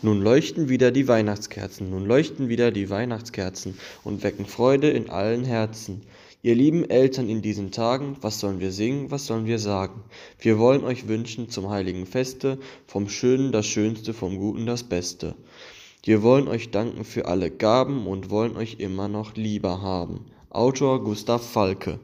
Nun leuchten wieder die Weihnachtskerzen, nun leuchten wieder die Weihnachtskerzen und wecken Freude in allen Herzen. Ihr lieben Eltern in diesen Tagen, was sollen wir singen, was sollen wir sagen? Wir wollen euch wünschen zum heiligen Feste, vom Schönen das Schönste, vom Guten das Beste. Wir wollen euch danken für alle Gaben und wollen euch immer noch lieber haben. Autor Gustav Falke